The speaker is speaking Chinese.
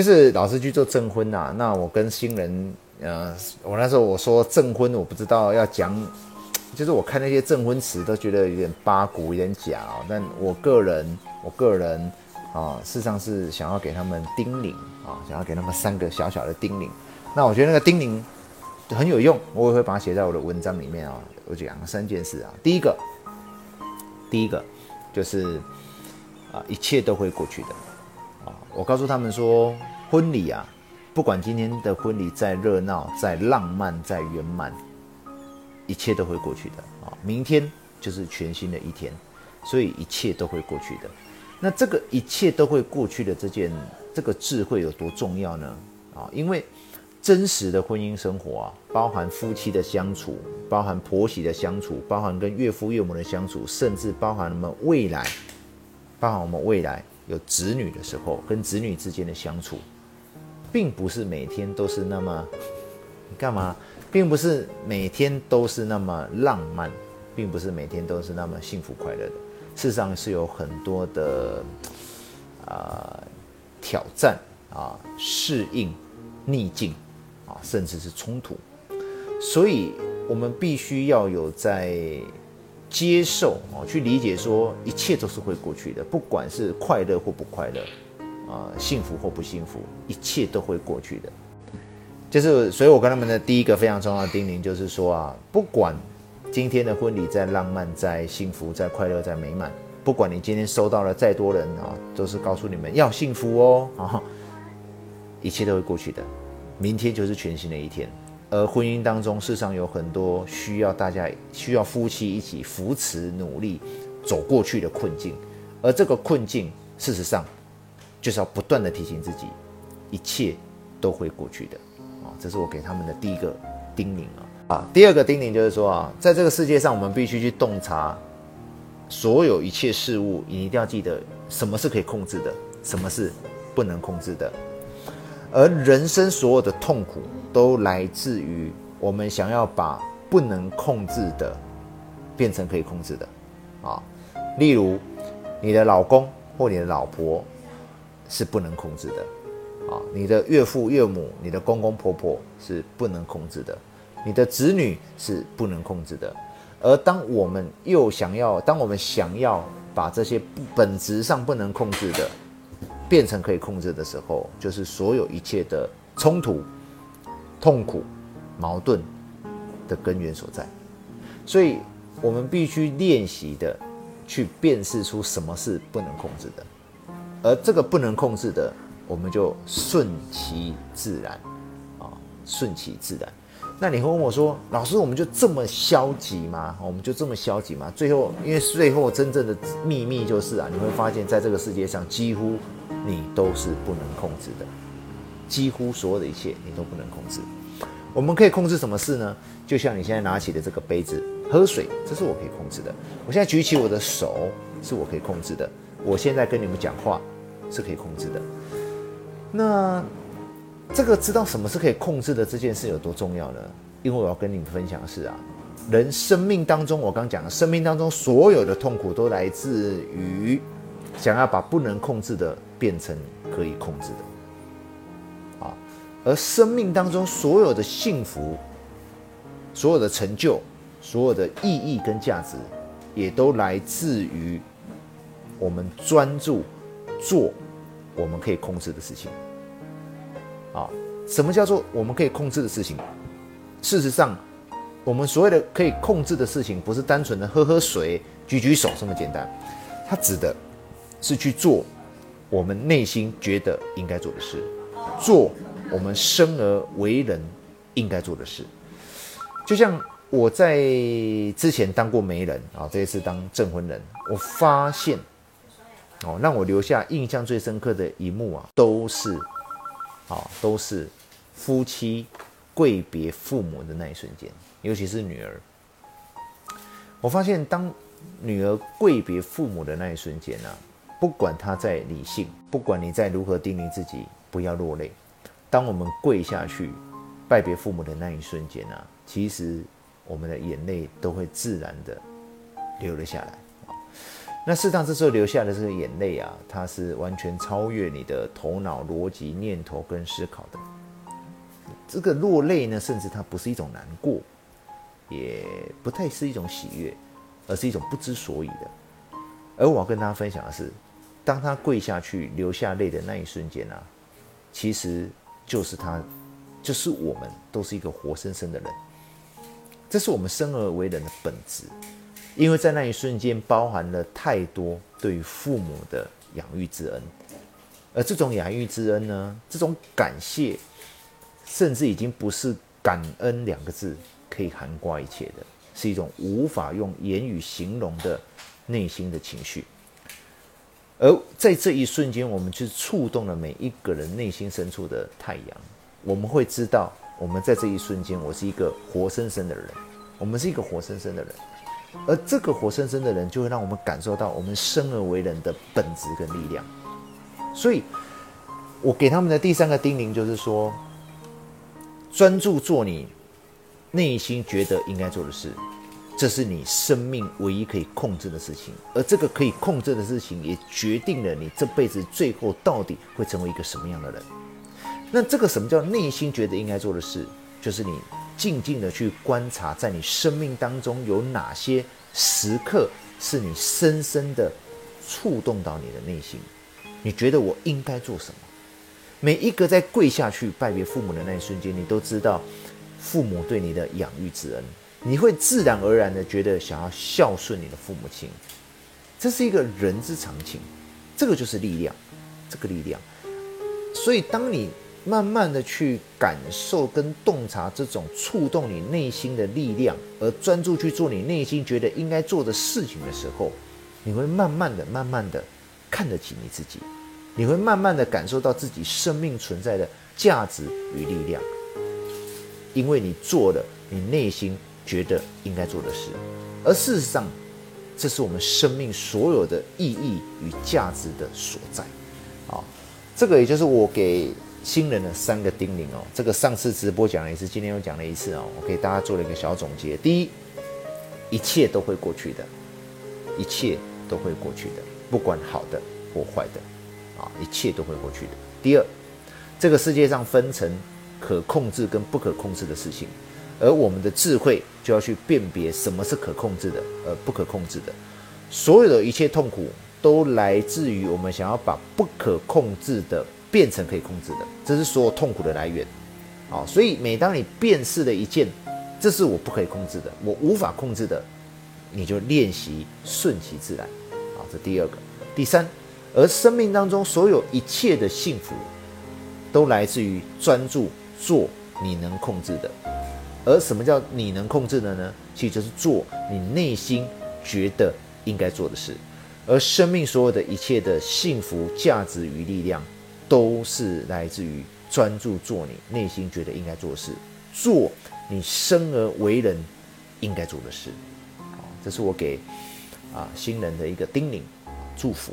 就是老师去做证婚呐、啊，那我跟新人，呃，我那时候我说证婚，我不知道要讲，就是我看那些证婚词都觉得有点八股，有点假哦。但我个人，我个人啊，事实上是想要给他们叮咛啊，想要给他们三个小小的叮咛。那我觉得那个叮咛很有用，我也会把它写在我的文章里面啊。我讲三件事啊，第一个，第一个就是啊，一切都会过去的。我告诉他们说，婚礼啊，不管今天的婚礼再热闹、再浪漫、再圆满，一切都会过去的啊。明天就是全新的一天，所以一切都会过去的。那这个一切都会过去的这件这个智慧有多重要呢？啊，因为真实的婚姻生活啊，包含夫妻的相处，包含婆媳的相处，包含跟岳父岳母的相处，甚至包含我们未来，包含我们未来。有子女的时候，跟子女之间的相处，并不是每天都是那么，你干嘛？并不是每天都是那么浪漫，并不是每天都是那么幸福快乐的。事实上是有很多的啊、挑战啊、适应、逆境啊，甚至是冲突。所以，我们必须要有在。接受哦，去理解说一切都是会过去的，不管是快乐或不快乐，啊，幸福或不幸福，一切都会过去的。就是，所以我跟他们的第一个非常重要的叮咛就是说啊，不管今天的婚礼再浪漫、再幸福、再快乐、再美满，不管你今天收到了再多人啊，都是告诉你们要幸福哦啊，一切都会过去的，明天就是全新的一天。而婚姻当中，事实上有很多需要大家需要夫妻一起扶持、努力走过去的困境，而这个困境，事实上就是要不断的提醒自己，一切都会过去的啊！这是我给他们的第一个叮咛啊！啊，第二个叮咛就是说啊，在这个世界上，我们必须去洞察所有一切事物，你一定要记得什么是可以控制的，什么是不能控制的。而人生所有的痛苦，都来自于我们想要把不能控制的变成可以控制的，啊，例如你的老公或你的老婆是不能控制的，啊，你的岳父岳母、你的公公婆婆是不能控制的，你的子女是不能控制的。而当我们又想要，当我们想要把这些本质上不能控制的，变成可以控制的时候，就是所有一切的冲突、痛苦、矛盾的根源所在。所以，我们必须练习的去辨识出什么是不能控制的，而这个不能控制的，我们就顺其自然啊，顺其自然。那你会问我说：“老师，我们就这么消极吗？我们就这么消极吗？”最后，因为最后真正的秘密就是啊，你会发现在这个世界上几乎。你都是不能控制的，几乎所有的一切你都不能控制。我们可以控制什么事呢？就像你现在拿起的这个杯子喝水，这是我可以控制的。我现在举起我的手，是我可以控制的。我现在跟你们讲话，是可以控制的。那这个知道什么是可以控制的这件事有多重要呢？因为我要跟你们分享的是啊，人生命当中，我刚讲的，生命当中所有的痛苦都来自于想要把不能控制的。变成可以控制的，啊，而生命当中所有的幸福、所有的成就、所有的意义跟价值，也都来自于我们专注做我们可以控制的事情。啊，什么叫做我们可以控制的事情？事实上，我们所谓的可以控制的事情，不是单纯的喝喝水、举举手这么简单，它指的是去做。我们内心觉得应该做的事，做我们生而为人应该做的事。就像我在之前当过媒人啊，这一次当证婚人，我发现哦，让我留下印象最深刻的一幕啊，都是啊，都是夫妻跪别父母的那一瞬间，尤其是女儿。我发现当女儿跪别父母的那一瞬间呢、啊。不管她在理性，不管你再如何叮咛自己不要落泪，当我们跪下去拜别父母的那一瞬间啊，其实我们的眼泪都会自然的流了下来。那适当这时候流下的这个眼泪啊，它是完全超越你的头脑逻辑、念头跟思考的。这个落泪呢，甚至它不是一种难过，也不太是一种喜悦，而是一种不知所以的。而我要跟大家分享的是，当他跪下去流下泪的那一瞬间啊，其实就是他，就是我们都是一个活生生的人。这是我们生而为人的本质，因为在那一瞬间包含了太多对于父母的养育之恩，而这种养育之恩呢，这种感谢，甚至已经不是感恩两个字可以涵盖一切的，是一种无法用言语形容的。内心的情绪，而在这一瞬间，我们去触动了每一个人内心深处的太阳。我们会知道，我们在这一瞬间，我是一个活生生的人，我们是一个活生生的人，而这个活生生的人，就会让我们感受到我们生而为人的本质跟力量。所以，我给他们的第三个叮咛就是说，专注做你内心觉得应该做的事。这是你生命唯一可以控制的事情，而这个可以控制的事情，也决定了你这辈子最后到底会成为一个什么样的人。那这个什么叫内心觉得应该做的事？就是你静静的去观察，在你生命当中有哪些时刻是你深深的触动到你的内心。你觉得我应该做什么？每一个在跪下去拜别父母的那一瞬间，你都知道父母对你的养育之恩。你会自然而然的觉得想要孝顺你的父母亲，这是一个人之常情，这个就是力量，这个力量。所以，当你慢慢的去感受跟洞察这种触动你内心的力量，而专注去做你内心觉得应该做的事情的时候，你会慢慢的、慢慢的看得起你自己，你会慢慢的感受到自己生命存在的价值与力量，因为你做了你内心。觉得应该做的事，而事实上，这是我们生命所有的意义与价值的所在。好，这个也就是我给新人的三个叮咛哦。这个上次直播讲了一次，今天又讲了一次哦。我给大家做了一个小总结：第一，一切都会过去的，一切都会过去的，不管好的或坏的，啊，一切都会过去的。第二，这个世界上分成可控制跟不可控制的事情。而我们的智慧就要去辨别什么是可控制的，而不可控制的。所有的一切痛苦都来自于我们想要把不可控制的变成可以控制的，这是所有痛苦的来源。啊，所以每当你辨识了一件，这是我不可以控制的，我无法控制的，你就练习顺其自然。啊，这第二个。第三，而生命当中所有一切的幸福，都来自于专注做你能控制的。而什么叫你能控制的呢？其实就是做你内心觉得应该做的事。而生命所有的一切的幸福、价值与力量，都是来自于专注做你内心觉得应该做的事，做你生而为人应该做的事。好，这是我给啊新人的一个叮咛、祝福。